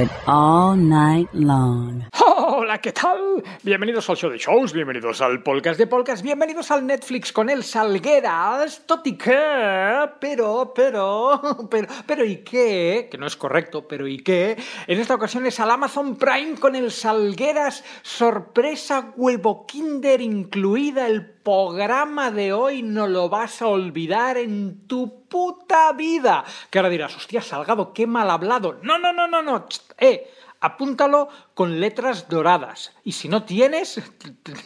It all night long. ¿Qué tal? Bienvenidos al show de shows, bienvenidos al podcast de podcast, bienvenidos al Netflix con el Salgueras, Toti qué, pero, pero, pero, pero ¿y qué? Que no es correcto, pero ¿y qué? En esta ocasión es al Amazon Prime con el Salgueras, sorpresa huevo kinder incluida, el programa de hoy no lo vas a olvidar en tu puta vida. Que ahora dirás, hostia, Salgado, qué mal hablado. No, no, no, no, no, eh, apúntalo con letras doradas. Y si no tienes,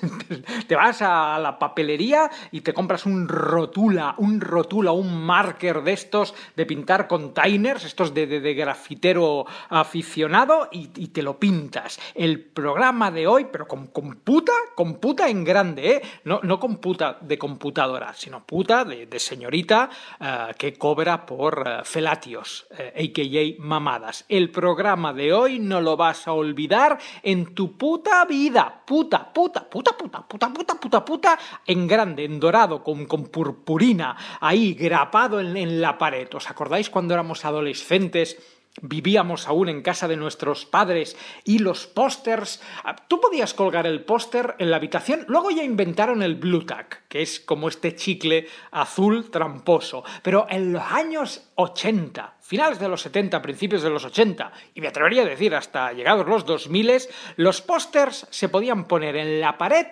te vas a la papelería y te compras un rotula, un rotula, un marker de estos de pintar containers, estos de, de- grafitero aficionado, y, te lo pintas. El programa de hoy, pero con, con puta, con puta en grande, ¿eh? No, no con puta de computadora, sino puta de, señorita eh, que cobra por eh, felatios, eh, a.k.a. mamadas. El programa de hoy no lo vas a olvidar en tu puta vida. Puta, puta, puta, puta, puta, puta, puta, puta, en grande, en dorado, con, con purpurina, ahí grapado en, en la pared. ¿Os acordáis cuando éramos adolescentes? Vivíamos aún en casa de nuestros padres y los pósters. ah, Tú podías colgar el póster en la habitación. Luego ya inventaron el Blue Tack, que es como este chicle azul tramposo. Pero en los años 80, finales de los 70, principios de los 80, y me atrevería a decir hasta llegados los 2000, los pósters se podían poner en la pared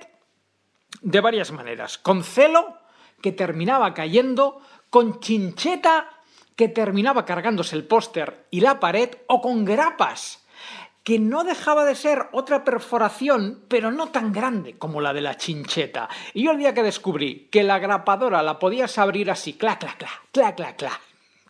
de varias maneras. Con celo, que terminaba cayendo, con chincheta, que terminaba cargándose el póster y la pared, o con grapas, que no dejaba de ser otra perforación, pero no tan grande como la de la chincheta. Y yo el día que descubrí que la grapadora la podías abrir así, clac, clac, clac, clac, clac,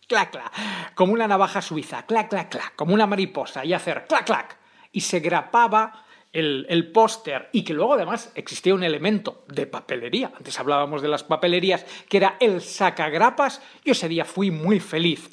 clac, clac, como una navaja suiza, clac, clac, clac, como una mariposa, y hacer clac, clac, y se grapaba el, el póster y que luego además existía un elemento de papelería, antes hablábamos de las papelerías, que era el sacagrapas, yo ese día fui muy feliz.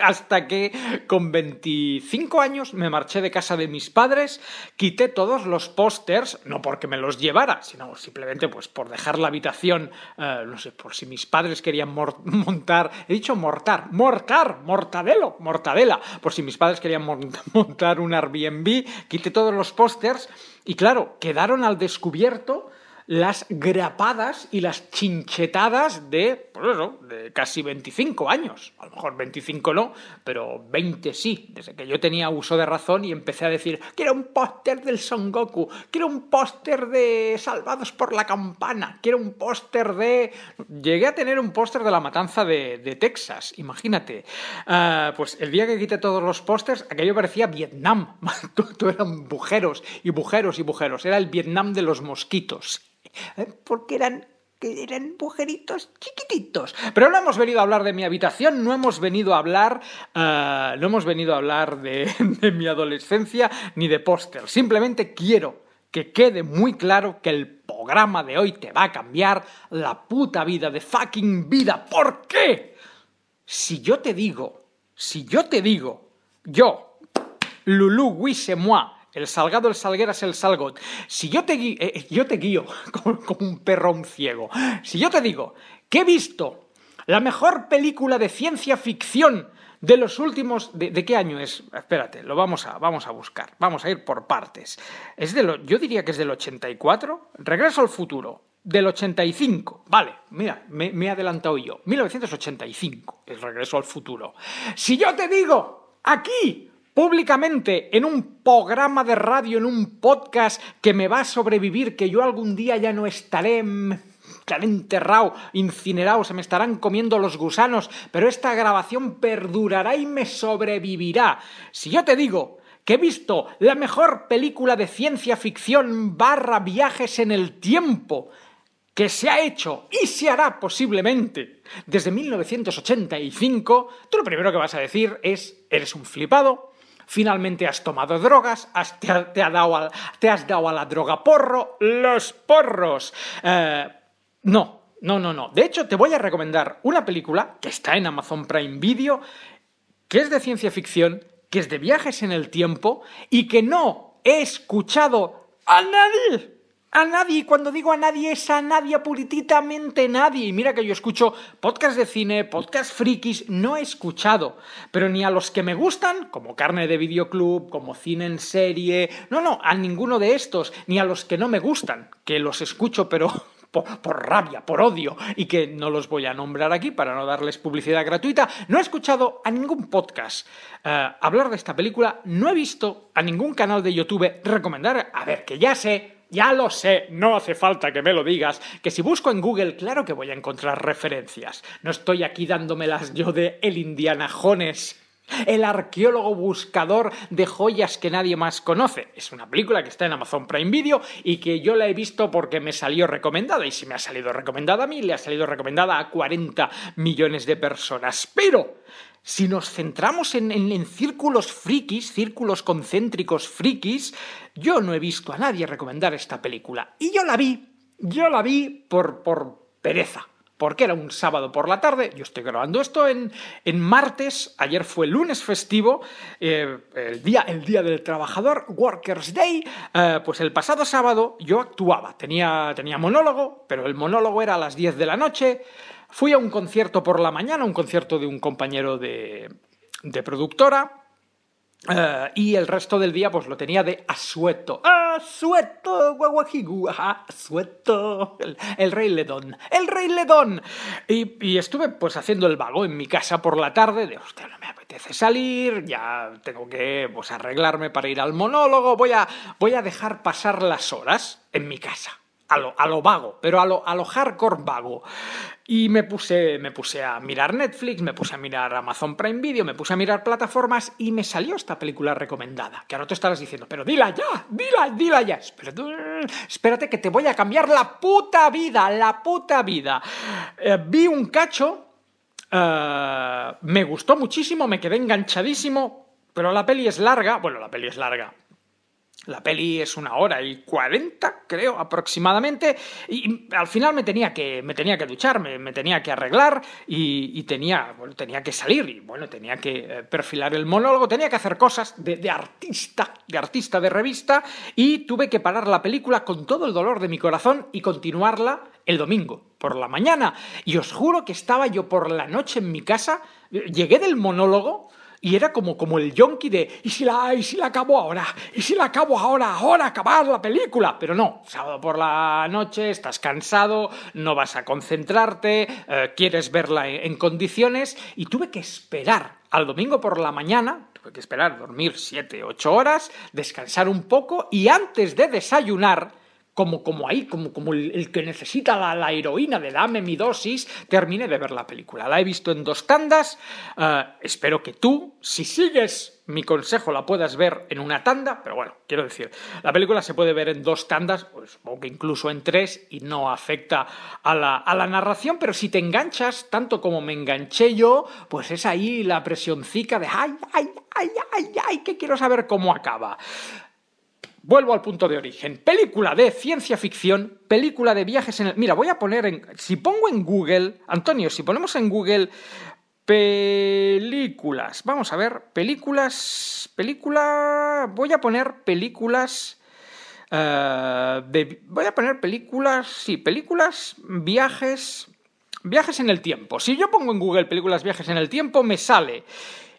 Hasta que con 25 años me marché de casa de mis padres, quité todos los pósters, no porque me los llevara, sino simplemente pues por dejar la habitación, eh, no sé, por si mis padres querían montar, he dicho mortar, mortar, mortadelo, mortadela, por si mis padres querían mon- montar un Airbnb, quité todos los pósters y claro, quedaron al descubierto las grapadas y las chinchetadas de, pues eso, de casi 25 años. A lo mejor 25 no, pero 20 sí. Desde que yo tenía uso de razón y empecé a decir, quiero un póster del Son Goku, quiero un póster de Salvados por la Campana, quiero un póster de... Llegué a tener un póster de la matanza de, Texas, imagínate. Ah, pues el día que quité todos los pósters, aquello parecía Vietnam. Todo eran bujeros y bujeros y bujeros. Era el Vietnam de los mosquitos. ¿Eh? porque eran que eran bujeritos chiquititos. Pero no hemos venido a hablar de mi habitación, no hemos venido a hablar, eh, no hemos venido a hablar de, mi adolescencia ni de póster. Simplemente quiero que quede muy claro que el programa de hoy te va a cambiar la puta vida de fucking vida. ¿Por qué? Si yo te digo, si yo te digo, yo, Lulu, moi, el salgado, el salgueras, el salgot. Si yo te, eh, eh, yo te guío como, un un ciego, si yo te digo que he visto La mejor película de ciencia ficción de los últimos... ¿De, qué año es? Espérate, lo vamos a, vamos a buscar. Vamos a ir por partes. Es de lo, yo diría que es del 84. Regreso al futuro. Del 85. Vale, mira, me, me he adelantado yo. 1985. El regreso al futuro. Si yo te digo, aquí, públicamente, en un programa de radio, en un podcast que me va a sobrevivir, que yo algún día ya no estaré... Estaré enterrado, incinerado, se me estarán comiendo los gusanos, pero esta grabación perdurará y me sobrevivirá. Si yo te digo que he visto la mejor película de ciencia ficción barra viajes en el tiempo que se ha hecho y se hará posiblemente desde 1985, tú lo primero que vas a decir es, eres un flipado, finalmente has tomado drogas, has- te, has dado a la droga porro, los porros. Eh, no, no, no, no. De hecho, te voy a recomendar una película que está en Amazon Prime Video, que es de ciencia ficción, que es de viajes en el tiempo y que no he escuchado a nadie. A nadie, cuando digo a nadie es a nadie, purititamente nadie. Y mira que yo escucho podcast de cine, podcast frikis, no he escuchado. Pero ni a los que me gustan, como carne de videoclub, como cine en serie, no, no, a ninguno de estos, ni a los que no me gustan, que los escucho pero por, por rabia, por odio, y que no los voy a nombrar aquí para no darles publicidad gratuita. No he escuchado a ningún podcast eh, hablar de esta película, no he visto a ningún canal de YouTube recomendar, a ver, que ya sé, ya lo sé, no hace falta que me lo digas, que si busco en Google, claro que voy a encontrar referencias. No estoy aquí dándomelas yo de el Indiana Jones el arqueólogo buscador de joyas que nadie más conoce. Es una película que está en Amazon Prime Video y que yo la he visto porque me salió recomendada. Y si me ha salido recomendada a mí, le ha salido recomendada a 40 millones de personas. Pero si nos centramos en, en- en círculos frikis, círculos concéntricos frikis, yo no he visto a nadie recomendar esta película. Y yo la vi, yo la vi por, por pereza porque era un sábado por la tarde, yo estoy grabando esto en, en martes, ayer fue lunes festivo, eh, el, día, el Día del Trabajador, Workers' Day, eh, pues el pasado sábado yo actuaba, tenía, tenía monólogo, pero el monólogo era a las 10 de la noche, fui a un concierto por la mañana, un concierto de un compañero de, de productora, eh, y el resto del día pues lo tenía de asueto. ¡Asueto! Guaguajigu, asueto. El, el rey Ledón. ¡El rey Ledón! Y, y estuve pues haciendo el vago en mi casa por la tarde de, hostia, no me apetece salir, ya tengo que pues arreglarme para ir al monólogo, voy a, voy a dejar pasar las horas en mi casa. A lo, vago, pero a lo, a lo hardcore vago. Y me puse, me puse a mirar Netflix, me puse a mirar Amazon Prime Video, me puse a mirar plataformas y me salió esta película recomendada. Que ahora tú estarás diciendo, pero dila ya, dila, dila ya. Espérate, espérate que te voy a cambiar la puta vida, la puta vida. Eh, vi un cacho, eh, me gustó muchísimo, me quedé enganchadísimo, pero la peli es larga, bueno, la peli es larga, la peli es una hora y cuarenta, creo, aproximadamente. Y al final me tenía que, me tenía que duchar, me, tenía que arreglar y, tenía, bueno, tenía que salir y bueno, tenía que eh, perfilar el monólogo, tenía que hacer cosas de, de artista, de artista de revista y tuve que parar la película con todo el dolor de mi corazón y continuarla el domingo por la mañana. Y os juro que estaba yo por la noche en mi casa, eh, llegué del monólogo. Y era como, como el yonki de, ¿y si, la, ¿y si la acabo ahora? ¿Y si la acabo ahora? Ahora acabar la película. Pero no, sábado por la noche, estás cansado, no vas a concentrarte, eh, quieres verla en, en condiciones y tuve que esperar al domingo por la mañana, tuve que esperar dormir 7, 8 horas, descansar un poco y antes de desayunar, como, como ahí, como, como el, que necesita la, heroína de dame mi dosis, terminé de ver la película. La he visto en dos tandas. eh, espero que tú, si sigues mi consejo, la puedas ver en una tanda. Pero bueno, quiero decir, la película se puede ver en dos tandas, pues, supongo que incluso en tres, y no afecta a la, a la narración. Pero si te enganchas, tanto como me enganché yo, pues es ahí la presioncica de ay, ay, ay, ay, ay, que quiero saber cómo acaba. Vuelvo al punto de origen. Película de ciencia ficción, película de viajes en el... Mira, voy a poner en... Si pongo en Google... Antonio, si ponemos en Google películas... Vamos a ver, películas... Película... Voy a poner películas... eh, voy a poner películas... Sí, películas, viajes... Viajes en el tiempo. Si yo pongo en Google películas viajes en el tiempo, me sale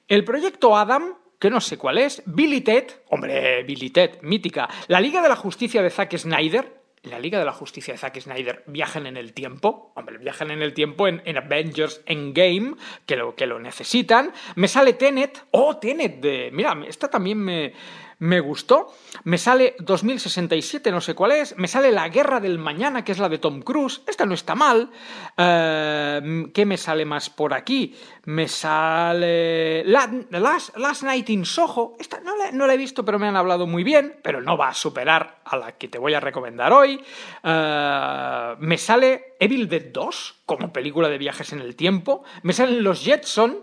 el proyecto Adam, que no sé cuál es, Billy Ted, hombre, Billy Ted, mítica, la Liga de la Justicia de Zack Snyder, la Liga de la Justicia de Zack Snyder viajan en el tiempo, hombre, viajan en el tiempo en, en Avengers Endgame, que lo, que lo necesitan. Me sale Tenet, oh, Tenet, de, mira, esta también me, me gustó. Me sale 2067, no sé cuál es. Me sale La Guerra del Mañana, que es la de Tom Cruise. Esta no está mal. Eh, ¿Qué me sale más por aquí? Me sale Last, Last Night in Soho. Esta no la, he visto, pero me han hablado muy bien. Pero no va a superar a la que te voy a recomendar hoy. Eh, me sale Evil Dead 2, como película de viajes en el tiempo. Me salen Los Jetson.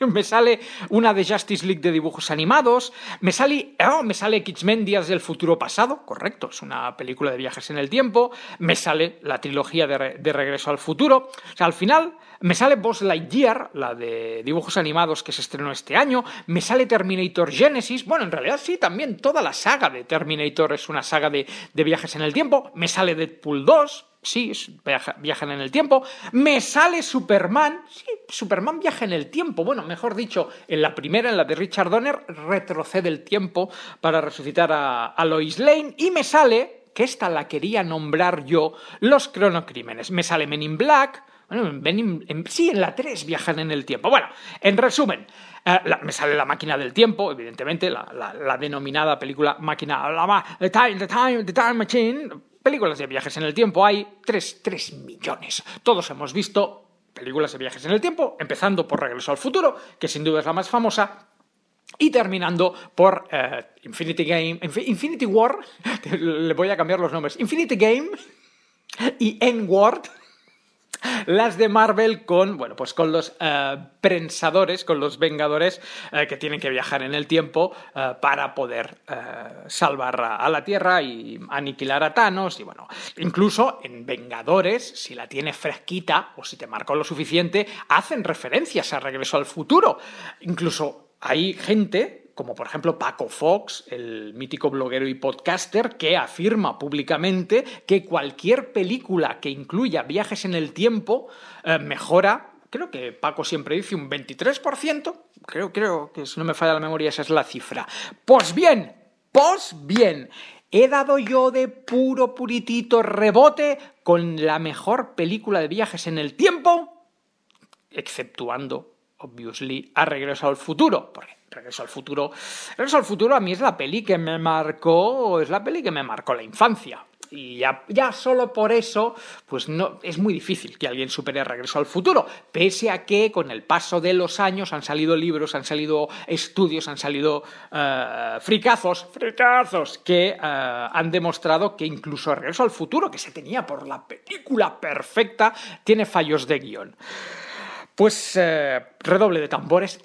me sale una de Justice League de dibujos animados, me sale, oh, me sale X-Men Días del Futuro Pasado, correcto, es una película de viajes en el tiempo, me sale la trilogía de, de Regreso al Futuro, o sea, al final me sale Boss Lightyear, la de dibujos animados que se estrenó este año, me sale Terminator Genesis, bueno, en realidad sí, también toda la saga de Terminator es una saga de, viajes en el tiempo, me sale Deadpool 2, sí, viajan en el tiempo. Me sale Superman, sí, Superman viaja en el tiempo. Bueno, mejor dicho, en la primera, en la de Richard Donner, retrocede el tiempo para resucitar a, Lois Lane. Y me sale, que esta la quería nombrar yo, los cronocrímenes. Me sale Men in Black. Bueno, en, sí, en la 3 viajan en el tiempo. Bueno, en resumen, eh, me sale la máquina del tiempo, evidentemente, la, denominada película máquina, the, time, the, time, the Time Machine, Películas de viajes en el tiempo hay 3, 3 millones. Todos hemos visto películas de viajes en el tiempo, empezando por Regreso al Futuro, que sin duda es la más famosa, y terminando por eh, Infinity Game, Infinity War, le voy a cambiar los nombres, Infinity Game y Endward las de Marvel con, bueno, pues con los eh, prensadores, con los vengadores eh, que tienen que viajar en el tiempo eh, para poder salvar a, la Tierra y aniquilar a Thanos. Y bueno, incluso en Vengadores, si la tiene fresquita o si te marcó lo suficiente, hacen referencias a Regreso al Futuro. Incluso hay gente como por ejemplo Paco Fox, el mítico bloguero y podcaster, que afirma públicamente que cualquier película que incluya viajes en el tiempo eh, mejora, creo que Paco siempre dice un 23%, creo, creo que si no me falla la memoria esa es la cifra. Pues bien, pues bien, he dado yo de puro puritito rebote con la mejor película de viajes en el tiempo, exceptuando, obviously, a Regreso al Futuro, porque Regreso al futuro. Regreso al futuro a mí es la peli que me marcó, es la peli que me marcó la infancia. Y ya, ya, solo por eso, pues no, es muy difícil que alguien supere Regreso al futuro, pese a que con el paso de los años han salido libros, han salido estudios, han salido uh, fricazos, fricazos, que uh, han demostrado que incluso Regreso al futuro, que se tenía por la película perfecta, tiene fallos de guion. Pues uh, redoble de tambores.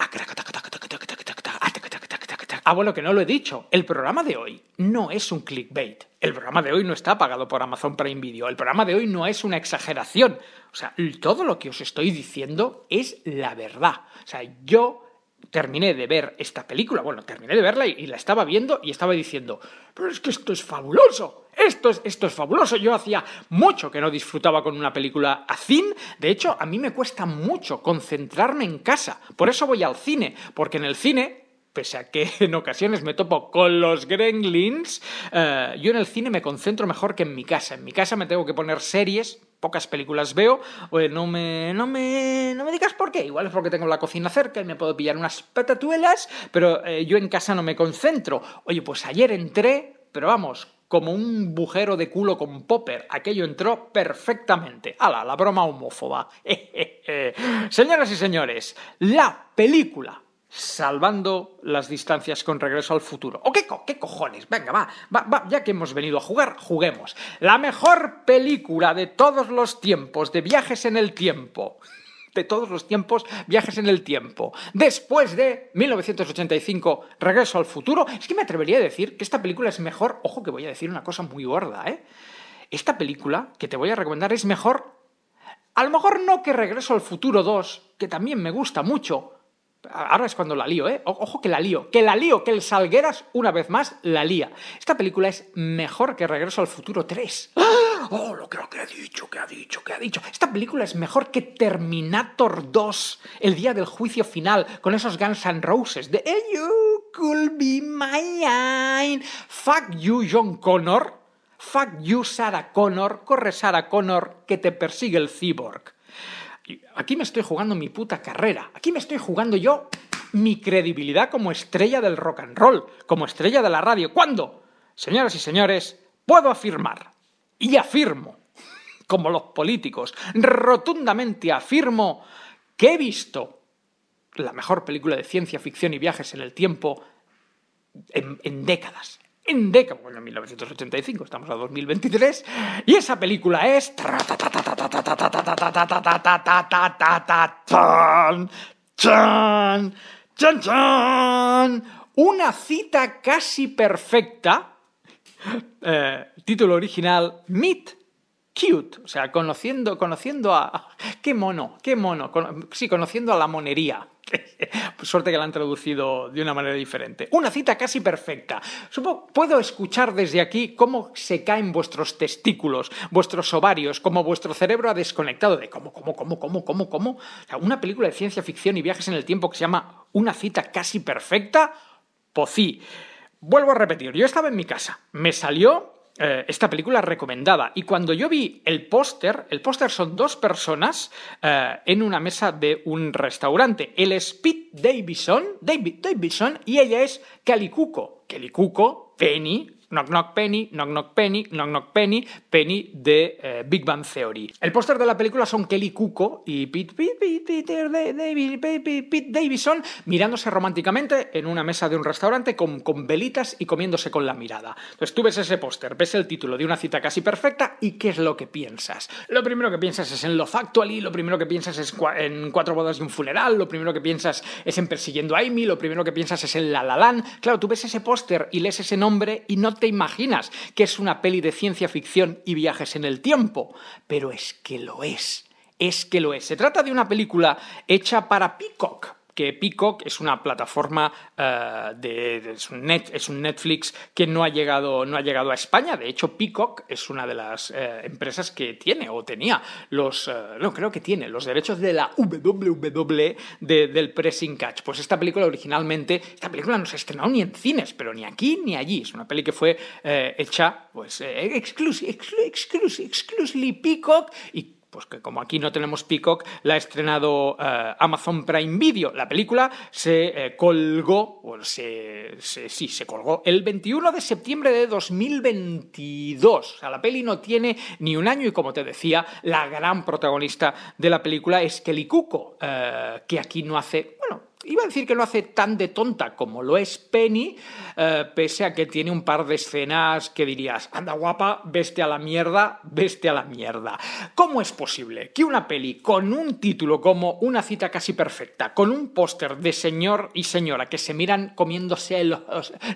Ah, bueno, que no lo he dicho. El programa de hoy no es un clickbait. El programa de hoy no está pagado por Amazon Prime Video. El programa de hoy no es una exageración. O sea, todo lo que os estoy diciendo es la verdad. O sea, yo terminé de ver esta película, bueno, terminé de verla y, la estaba viendo y estaba diciendo, pero es que esto es fabuloso, esto es, esto es fabuloso. Yo hacía mucho que no disfrutaba con una película así. De hecho, a mí me cuesta mucho concentrarme en casa. Por eso voy al cine, porque en el cine pese a que en ocasiones me topo con los gremlins, eh, yo en el cine me concentro mejor que en mi casa. En mi casa me tengo que poner series, pocas películas veo, oye, no me, no me, no me digas por qué, igual es porque tengo la cocina cerca y me puedo pillar unas patatuelas, pero eh, yo en casa no me concentro. Oye, pues ayer entré, pero vamos, como un bujero de culo con popper. Aquello entró perfectamente. ¡Hala, la broma homófoba! Señoras y señores, la película salvando las distancias con regreso al futuro. ¿O qué, qué cojones? Venga, va, va, va, ya que hemos venido a jugar, juguemos. La mejor película de todos los tiempos, de viajes en el tiempo. De todos los tiempos, viajes en el tiempo. Después de 1985, Regreso al futuro. Es que me atrevería a decir que esta película es mejor. Ojo que voy a decir una cosa muy gorda, ¿eh? Esta película que te voy a recomendar es mejor. A lo mejor no que Regreso al futuro 2, que también me gusta mucho, Ahora es cuando la lío, ¿eh? Ojo que la lío, que la lío, que el Salgueras, una vez más, la lía. Esta película es mejor que Regreso al Futuro 3. Oh, lo creo que ha dicho, que ha dicho, que ha dicho. Esta película es mejor que Terminator 2, el día del juicio final, con esos Guns N' Roses de "Hey, You could be mine. Fuck you, John Connor. Fuck you, Sarah Connor. Corre, Sarah Connor, que te persigue el cyborg. Aquí me estoy jugando mi puta carrera. Aquí me estoy jugando yo mi credibilidad como estrella del rock and roll, como estrella de la radio. ¿Cuándo? Señoras y señores, puedo afirmar, y afirmo, como los políticos, rotundamente afirmo que he visto la mejor película de ciencia ficción y viajes en el tiempo en décadas. En décadas, bueno, en 1985, estamos a 2023, y esa película es... Una cita casi perfecta, eh, título original, Meet Cute, o sea, conociendo, conociendo a... ¡Qué mono! ¡Qué mono! Sí, conociendo a la monería. Suerte que la han traducido de una manera diferente. Una cita casi perfecta. Supongo, puedo escuchar desde aquí cómo se caen vuestros testículos, vuestros ovarios, cómo vuestro cerebro ha desconectado de cómo, cómo, cómo, cómo, cómo, cómo. O sea, una película de ciencia ficción y viajes en el tiempo que se llama Una cita casi perfecta. Pocí. Vuelvo a repetir, yo estaba en mi casa, me salió eh, esta película recomendada y cuando yo vi el póster, el póster son dos personas eh, en una mesa de un restaurante. Él es Pete Davidson, David Davidson y ella es Kelly Cuco. Kelly Cuco, Penny, Knock Knock Penny, Knock Knock Penny, Knock Knock Penny, Penny de eh, Big Bang Theory. El póster de la película son Kelly Cuco y Pete, Pete, Pete, Peter Da- David- Pete- Pete- Davidson mirándose románticamente en una mesa de un restaurante con, con velitas y comiéndose con la mirada. Entonces tú ves ese póster, ves el título de una cita casi perfecta y ¿qué es lo que piensas? Lo primero que piensas es en Love Actually, lo primero que piensas es en Cuatro bodas y un funeral, lo primero que piensas es en Persiguiendo a Amy, lo primero que piensas es en La La Land. Claro, tú ves ese póster y lees ese nombre y no te imaginas que es una peli de ciencia ficción y viajes en el tiempo, pero es que lo es. Es que lo es. Se trata de una película hecha para Peacock, que Peacock es una plataforma eh, de, es, un Netflix que no ha llegado no ha llegado a España. De hecho Peacock es una de las eh, empresas que tiene o tenía los eh, no creo que tiene los derechos de la WWE de- del pressing catch. Pues esta película originalmente esta película no se ha estrenado ni en cines pero ni aquí ni allí. Es una peli que fue hecha pues eh, exclusive exclusive Peacock y pues que como aquí no tenemos Peacock, la ha estrenado eh, Amazon Prime Video. La película se eh, colgó, o se, se- sí, se colgó el 21 de septiembre de 2022. O sea, la peli no tiene ni un año y como te decía, la gran protagonista de la película es Kelly Cuco, eh, que aquí no hace, bueno, Iba a decir que no hace tan de tonta como lo es Penny, eh, pese a que tiene un par de escenas que dirías, anda guapa, veste a la mierda, veste a la mierda. ¿Cómo es posible que una peli con un título como Una cita casi perfecta, con un póster de señor y señora que se miran comiéndose los,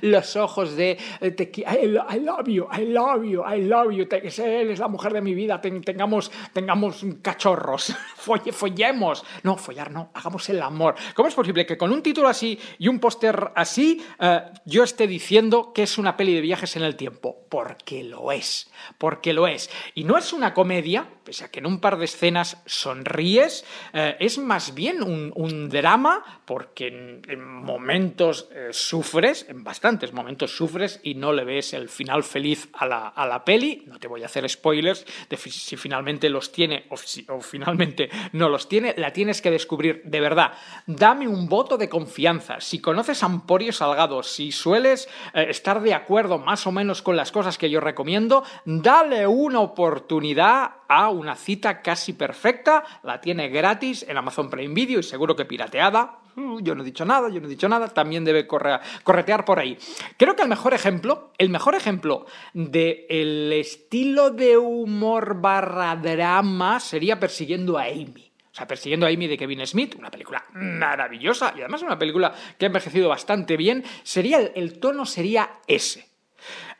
los ojos de eh, te I, lo- love you, I love you, I love you, te- que él es la mujer de mi vida, ten- tengamos, tengamos cachorros, Folle- follemos, no, follar no, hagamos el amor. ¿Cómo es posible que con un título así y un póster así eh, yo esté diciendo que es una peli de viajes en el tiempo? Porque lo es, porque lo es. Y no es una comedia, pese a que en un par de escenas sonríes, eh, es más bien un, drama porque en, en momentos eh, sufres, en bastantes momentos sufres y no le ves el final feliz a la, a la peli. No te voy a hacer spoilers de si finalmente los tiene o, si- o finalmente no los tiene, la tienes que descubrir de verdad. Dame un voto de confianza. Si conoces a Emporio Salgado, si sueles eh, estar de acuerdo más o menos con las cosas que yo recomiendo, dale una oportunidad a una cita casi perfecta. La tiene gratis en Amazon Prime Video y seguro que pirateada. Uh, Yo no he dicho nada, yo no he dicho nada, también debe corre- corretear por ahí. Creo que el mejor ejemplo, el mejor ejemplo de el estilo de humor barra drama sería persiguiendo a Amy. O sea, Persiguiendo a Amy de Kevin Smith, una película maravillosa y además una película que ha envejecido bastante bien. Sería el, el tono sería ese.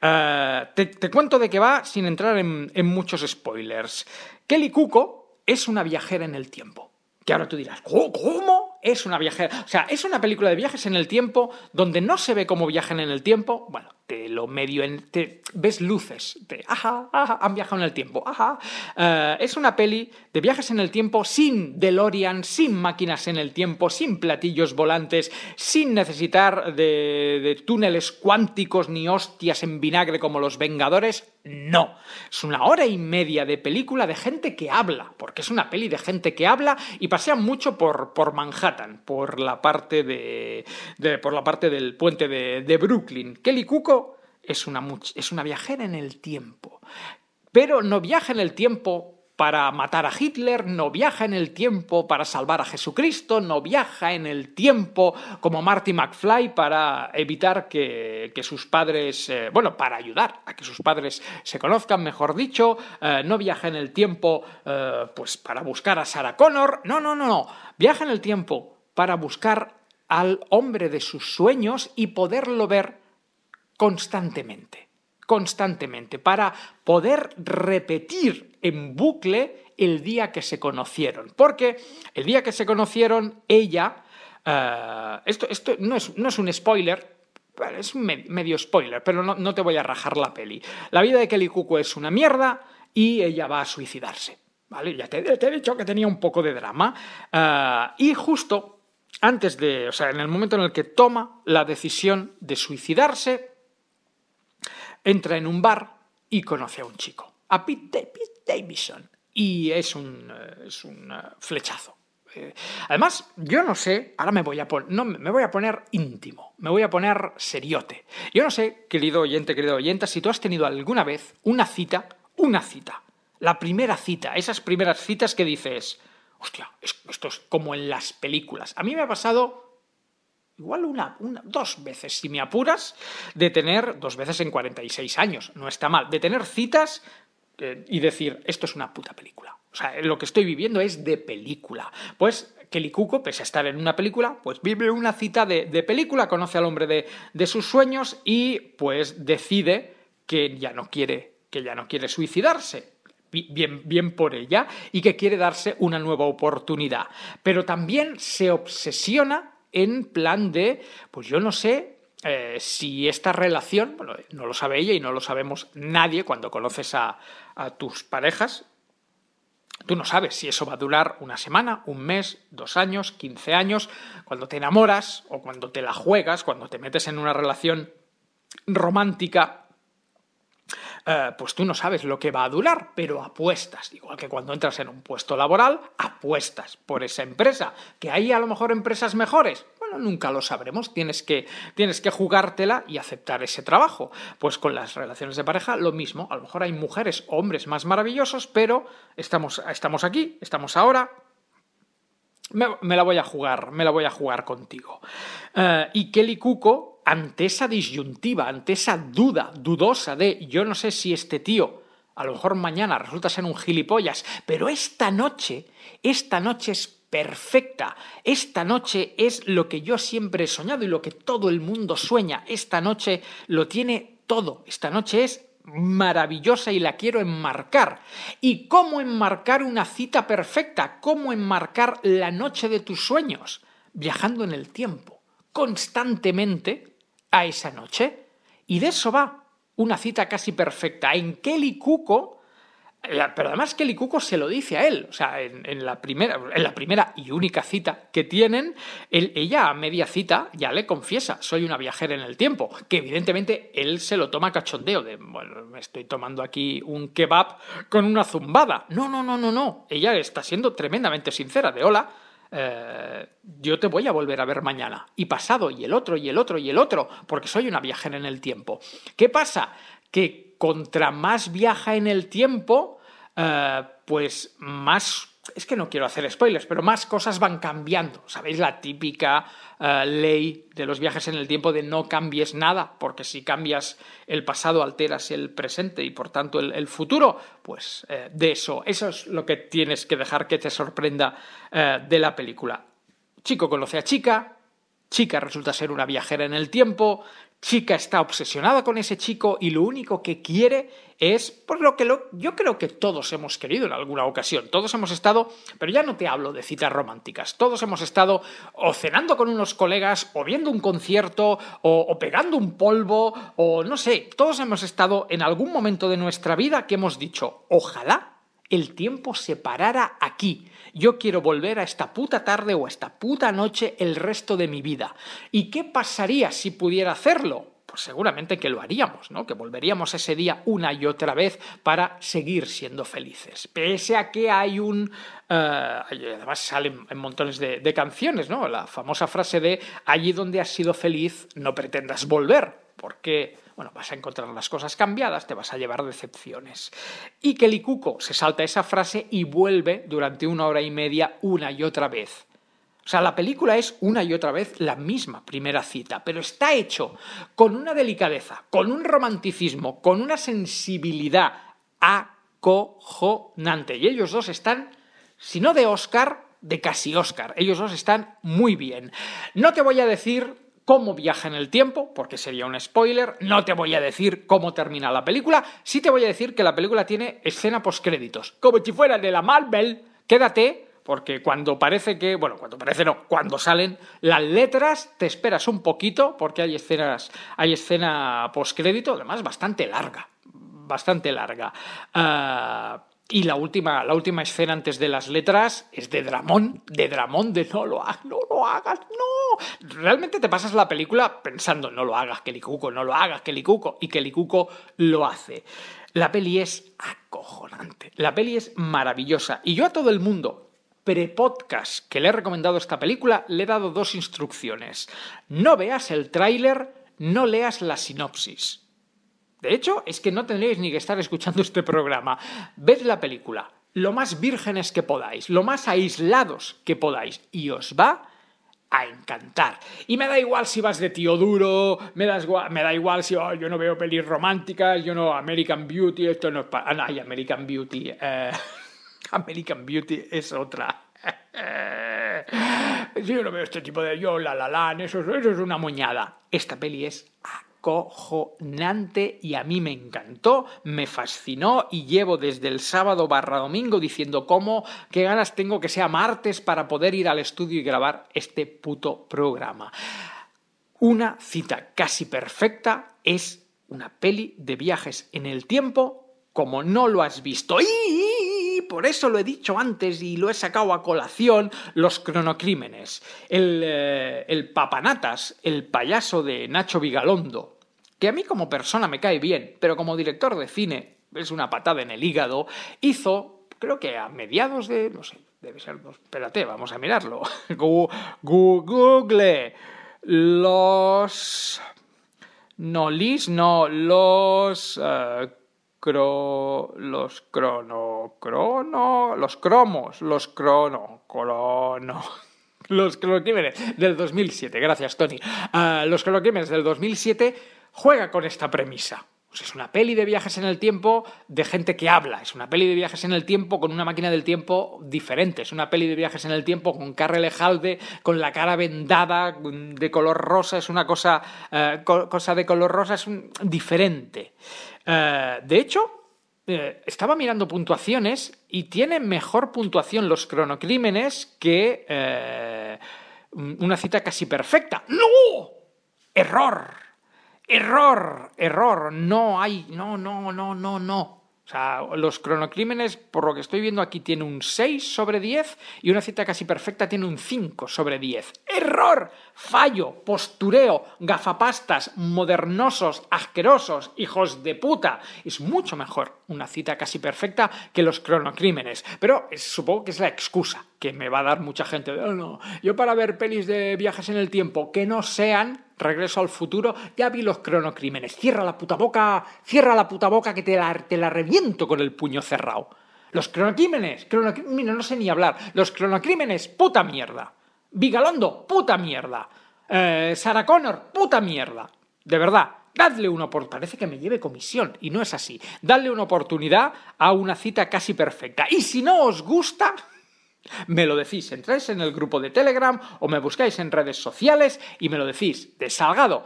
Eh, te, cuento de qué va sin entrar en, en muchos spoilers. Kelly Cuco es una viajera en el tiempo. Que ahora tú dirás. ¿cómo? Es una viajera. O sea, es una película de viajes en el tiempo donde no se ve cómo viajan en el tiempo. Bueno, te lo medio en. Te, ves luces. De, ajá, ajá, han viajado en el tiempo. Ajá. Eh, es una peli de viajes en el tiempo sin DeLorean, sin máquinas en el tiempo, sin platillos volantes, sin necesitar de, de túneles cuánticos ni hostias en vinagre como los Vengadores. No. Es una hora y media de película de gente que habla, porque es una peli de gente que habla y pasean mucho por, por Manhattan, por la parte de- por la parte del puente de, de Brooklyn. Kelly Cuco es una, es una viajera en el tiempo, pero no viaja en el tiempo para matar a Hitler, no viaja en el tiempo para salvar a Jesucristo, no viaja en el tiempo como Marty McFly para evitar que, que sus padres, eh, bueno, para ayudar a que sus padres se conozcan, mejor dicho, eh, no viaja en el tiempo eh, pues para buscar a Sarah Connor, no, no, no, no, viaja en el tiempo para buscar al hombre de sus sueños y poderlo ver constantemente, constantemente, para poder repetir en bucle el día que se conocieron. Porque el día que se conocieron, ella, eh, esto, esto no, es, no es un spoiler, es medio spoiler, pero no, no te voy a rajar la peli. La vida de Kelly Cuco es una mierda y ella va a suicidarse. ¿Vale? Ya te, te he dicho que tenía un poco de drama. Eh, y justo antes de, o sea, en el momento en el que toma la decisión de suicidarse, entra en un bar y conoce a un chico, a Pete, Da- Pete Davidson. Y es un, eh, es un eh, flechazo. Eh, Además, yo no sé, ahora me voy a poner, no, me voy a poner íntimo, me voy a poner seriote. Yo no sé, querido oyente, querido oyenta, si tú has tenido alguna vez una cita, una cita, la primera cita, esas primeras citas que dices, hostia, es- esto es como en las películas. A mí me ha pasado igual una, una, dos veces, si me apuras, de tener, dos veces en 46 años, no está mal, de tener citas eh, y decir, esto es una puta película. O sea, lo que estoy viviendo es de película. Pues Kelly Cuco, pese a estar en una película, pues vive una cita de, de película, conoce al hombre de, de sus sueños y pues decide que ya no quiere, que ya no quiere suicidarse bi- bien, bien por ella y que quiere darse una nueva oportunidad. Pero también se obsesiona en plan de, pues yo no sé eh, si esta relación, bueno, no lo sabe ella y no lo sabemos nadie cuando conoces a, tus parejas, Tú no sabes si eso va a durar una semana, un mes, dos años, 15 años, cuando te enamoras o cuando te la juegas, cuando te metes en una relación romántica eh, pues tú no sabes lo que va a durar, pero apuestas. Igual que cuando entras en un puesto laboral, apuestas por esa empresa. ¿Que hay a lo mejor empresas mejores? Bueno, nunca lo sabremos. Tienes que, tienes que jugártela y aceptar ese trabajo. Pues con las relaciones de pareja, lo mismo. A lo mejor hay mujeres o hombres más maravillosos, pero estamos, estamos aquí, estamos ahora, me, la voy a jugar, me la voy a jugar contigo. Eh, y Kelly Cuco, ante esa disyuntiva, ante esa duda dudosa de yo no sé si este tío a lo mejor mañana resulta ser un gilipollas, pero esta noche, esta noche es perfecta, esta noche es lo que yo siempre he soñado y lo que todo el mundo sueña, esta noche lo tiene todo, esta noche es maravillosa y la quiero enmarcar. ¿Y cómo enmarcar una cita perfecta? ¿Cómo enmarcar la noche de tus sueños? Viajando en el tiempo, constantemente a esa noche. Y de eso va una cita casi perfecta. En Kelly Cuco, eh, pero además Kelly Cuco se lo dice a él, o sea, en, la, primera, en la primera y única cita que tienen, ella a media cita ya le confiesa, soy una viajera en el tiempo, que evidentemente él se lo toma cachondeo, de, bueno, me estoy tomando aquí un kebab con una zumbada. No, no, no, no, no, ella está siendo tremendamente sincera, de hola, eh, yo te voy a volver a ver mañana, y pasado, y el otro, y el otro, y el otro, porque soy una viajera en el tiempo. ¿Qué pasa? Que contra más viaja en el tiempo, eh, pues más... Es que no quiero hacer spoilers, pero más cosas van cambiando. ¿Sabéis la típica eh, ley de los viajes en el tiempo de no cambies nada? Porque si cambias el pasado alteras el presente y por tanto el, futuro. Pues eh, de eso, eso es lo que tienes que dejar que te sorprenda eh, de la película. Chico conoce a chica, chica resulta ser una viajera en el tiempo, chica está obsesionada con ese chico y lo único que quiere es por lo que lo, yo creo que todos hemos querido en alguna ocasión. Todos hemos estado, pero ya no te hablo de citas románticas, todos hemos estado o cenando con unos colegas, o viendo un concierto, o, o pegando un polvo, o no sé, todos hemos estado en algún momento de nuestra vida que hemos dicho, ojalá el tiempo se parara aquí. Yo quiero volver a esta puta tarde o a esta puta noche el resto de mi vida. ¿Y qué pasaría si pudiera hacerlo? Pues seguramente que lo haríamos, ¿no? Que volveríamos ese día una y otra vez para seguir siendo felices. Pese a que hay un... eh, además salen en montones de, canciones, ¿no? La famosa frase de allí donde has sido feliz no pretendas volver, porque bueno, vas a encontrar las cosas cambiadas, te vas a llevar decepciones. Y que Likuko se salta esa frase y vuelve durante una hora y media una y otra vez. O sea, la película es una y otra vez la misma primera cita, pero está hecho con una delicadeza, con un romanticismo, con una sensibilidad acojonante. Y ellos dos están, si no de Oscar, de casi Oscar. Ellos dos están muy bien. No te voy a decir cómo viaja en el tiempo, porque sería un spoiler. No te voy a decir cómo termina la película. Sí te voy a decir que la película tiene escena postcréditos, como si fuera de la Marvel. Quédate, porque cuando parece que, bueno, cuando parece no, cuando salen las letras, te esperas un poquito, porque hay escenas, hay escena postcrédito, además bastante larga, bastante larga. Ah, y la última, la última escena antes de las letras es de Dramón, de Dramón, de no lo hagas, no lo hagas, no. Realmente te pasas la película pensando, no lo hagas, Kelikuko, no lo hagas, Kelikuko, y Kelikuko lo hace. La peli es acojonante, la peli es maravillosa. Y yo a todo el mundo, pre-podcast que le he recomendado esta película, le he dado dos instrucciones. No veas el tráiler, no leas la sinopsis. De hecho, es que no tendríais ni que estar escuchando este programa. Ved la película, lo más vírgenes que podáis, lo más aislados que podáis, y os va a encantar. Y me da igual si vas de tío duro, me da, igual, si yo no veo pelis románticas, yo no American Beauty, esto no es para... Ah, American Beauty. eh, American Beauty es otra. Yo no veo este tipo de yo, la la la, eso, eso es una moñada. Esta peli es acojonante y a mí me encantó, me fascinó y llevo desde el sábado barra domingo diciendo cómo, qué ganas tengo que sea martes para poder ir al estudio y grabar este puto programa. Una cita casi perfecta es una peli de viajes en el tiempo como no lo has visto. Y por eso lo he dicho antes y lo he sacado a colación, los cronocrímenes. El, eh, el papanatas, el payaso de Nacho Vigalondo, a mí como persona me cae bien, pero como director de cine es una patada en el hígado, hizo, creo que a mediados de, no sé, debe ser, espérate, vamos a mirarlo. Google. Los... No, Lis, no, los... eh, cro, los crono, crono, los cromos, los crono, crono. Los cronocrímenes del 2007, gracias Tony. Ah, los cronocrímenes del 2007 juega con esta premisa. Sea, es una peli de viajes en el tiempo de gente que habla. Es una peli de viajes en el tiempo con una máquina del tiempo diferente. Es una peli de viajes en el tiempo con Carrel Ejalde, con la cara vendada, de color rosa. Es una cosa, eh, co- cosa de color rosa, es un- diferente. Eh, de hecho, eh, estaba mirando puntuaciones y tienen mejor puntuación los cronocrímenes que eh, una cita casi perfecta. ¡No! ¡Error! Error, error, no hay, no, no, no, no, no. O sea, los cronocrímenes, por lo que estoy viendo aquí, tiene un 6 sobre 10 y una cita casi perfecta tiene un 5 sobre 10. ¡Error! Fallo, postureo, gafapastas, modernosos, asquerosos, hijos de puta. Es mucho mejor una cita casi perfecta que los cronocrímenes. Pero supongo que es la excusa que me va a dar mucha gente. "Oh, no, yo para ver pelis de viajes en el tiempo que no sean Regreso al futuro, ya vi los cronocrímenes. Cierra la puta boca, cierra la puta boca que te la, te la reviento con el puño cerrado. Los cronocrímenes, cronocrímenes, no sé ni hablar. Los cronocrímenes, puta mierda. Vigalondo, puta mierda. Eh, Sarah Connor, puta mierda. De verdad, dadle una oportunidad. Parece que me lleve comisión y no es así. Dadle una oportunidad a una cita casi perfecta. Y si no os gusta, me lo decís, entráis en el grupo de Telegram o me buscáis en redes sociales y me lo decís. De Salgado,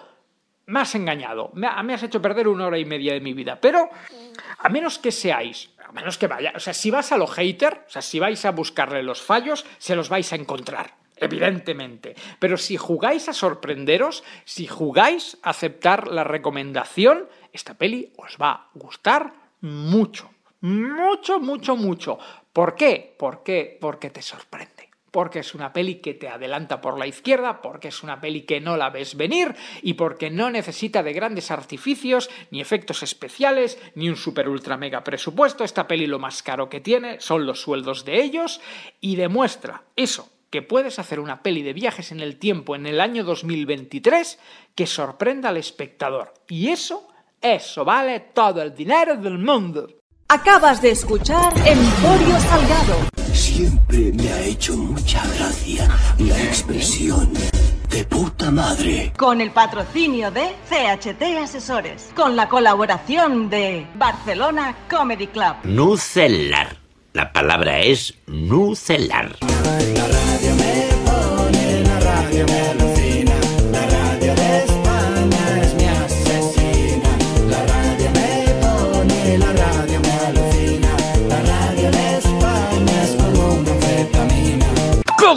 me has engañado, me, has hecho perder una hora y media de mi vida. Pero, a menos que seáis, a menos que vaya, o sea, si vas a lo hater, o sea, si vais a buscarle los fallos, se los vais a encontrar. Evidentemente. Pero si jugáis a sorprenderos, si jugáis a aceptar la recomendación, esta peli os va a gustar mucho. Mucho, mucho, mucho. ¿Por qué? ¿Por qué? Porque te sorprende porque es una peli que te adelanta por la izquierda, porque es una peli que no la ves venir y porque no necesita de grandes artificios, ni efectos especiales, ni un super ultra mega presupuesto. Esta peli lo más caro que tiene son los sueldos de ellos y demuestra eso, que puedes hacer una peli de viajes en el tiempo en el año 2023 que sorprenda al espectador. Y eso, eso vale todo el dinero del mundo. Acabas de escuchar Emporio Salgado. Siempre me ha hecho mucha gracia la expresión de puta madre. Con el patrocinio de CHT Asesores. Con la colaboración de Barcelona Comedy Club. Nucelar. La palabra es nucelar.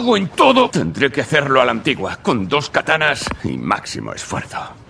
¡Cago en todo! Tendré que hacerlo a la antigua, con dos katanas y máximo esfuerzo.